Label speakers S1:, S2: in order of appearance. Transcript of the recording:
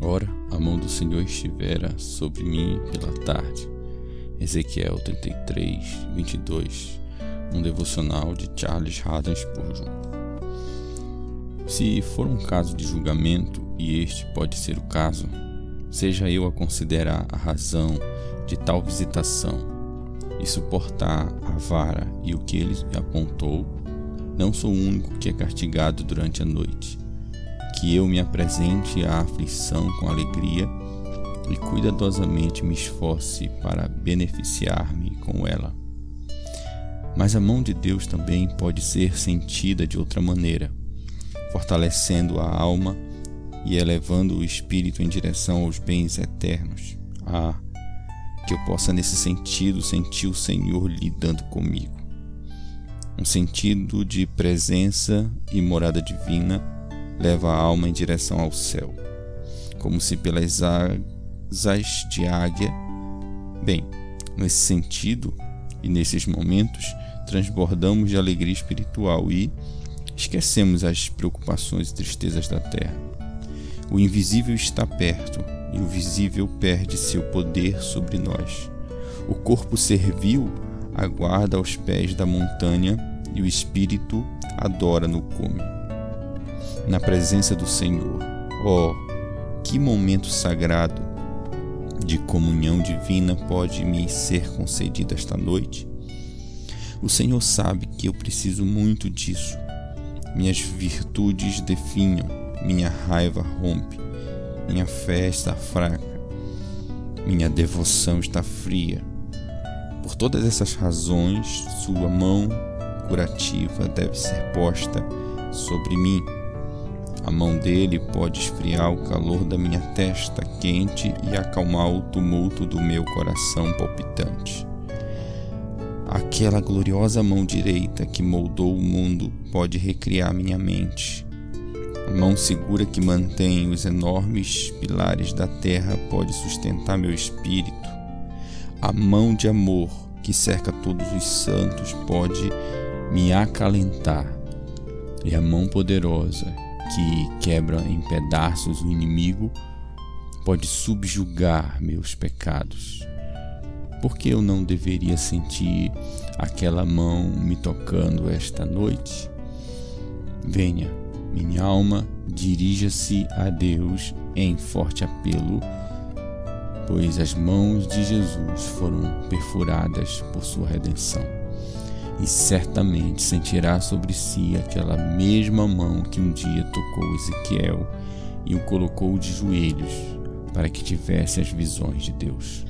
S1: Ora, a mão do Senhor estivera sobre mim pela tarde. Ezequiel 33, 22, um devocional de Charles Haddon Spurgeon. Se for um caso de julgamento, e este pode ser o caso, seja eu a considerar a razão de tal visitação e suportar a vara e o que ele apontou, não sou o único que é castigado durante a noite que eu me apresente à aflição com alegria e cuidadosamente me esforce para beneficiar-me com ela. Mas a mão de Deus também pode ser sentida de outra maneira, fortalecendo a alma e elevando o espírito em direção aos bens eternos. Ah, que eu possa nesse sentido sentir o Senhor lidando comigo. Um sentido de presença e morada divina leva a alma em direção ao céu, como se pelas asas de águia. Bem, nesse sentido e nesses momentos, transbordamos de alegria espiritual e esquecemos as preocupações e tristezas da terra. O invisível está perto e o visível perde seu poder sobre nós. O corpo servil aguarda aos pés da montanha e o espírito adora no cume na presença do Senhor. Oh, que momento sagrado de comunhão divina pode me ser concedido esta noite? O Senhor sabe que eu preciso muito disso. Minhas virtudes definham, minha raiva rompe, minha fé está fraca, minha devoção está fria. Por todas essas razões, Sua mão curativa deve ser posta sobre mim a mão dele pode esfriar o calor da minha testa quente e acalmar o tumulto do meu coração palpitante. Aquela gloriosa mão direita que moldou o mundo pode recriar minha mente. A mão segura que mantém os enormes pilares da terra pode sustentar meu espírito. A mão de amor que cerca todos os santos pode me acalentar. E a mão poderosa que quebra em pedaços o inimigo pode subjugar meus pecados. Por que eu não deveria sentir aquela mão me tocando esta noite? Venha, minha alma, dirija-se a Deus em forte apelo, pois as mãos de Jesus foram perfuradas por sua redenção e certamente sentirá sobre si aquela mesma mão que um dia tocou Ezequiel e o colocou de joelhos para que tivesse as visões de Deus.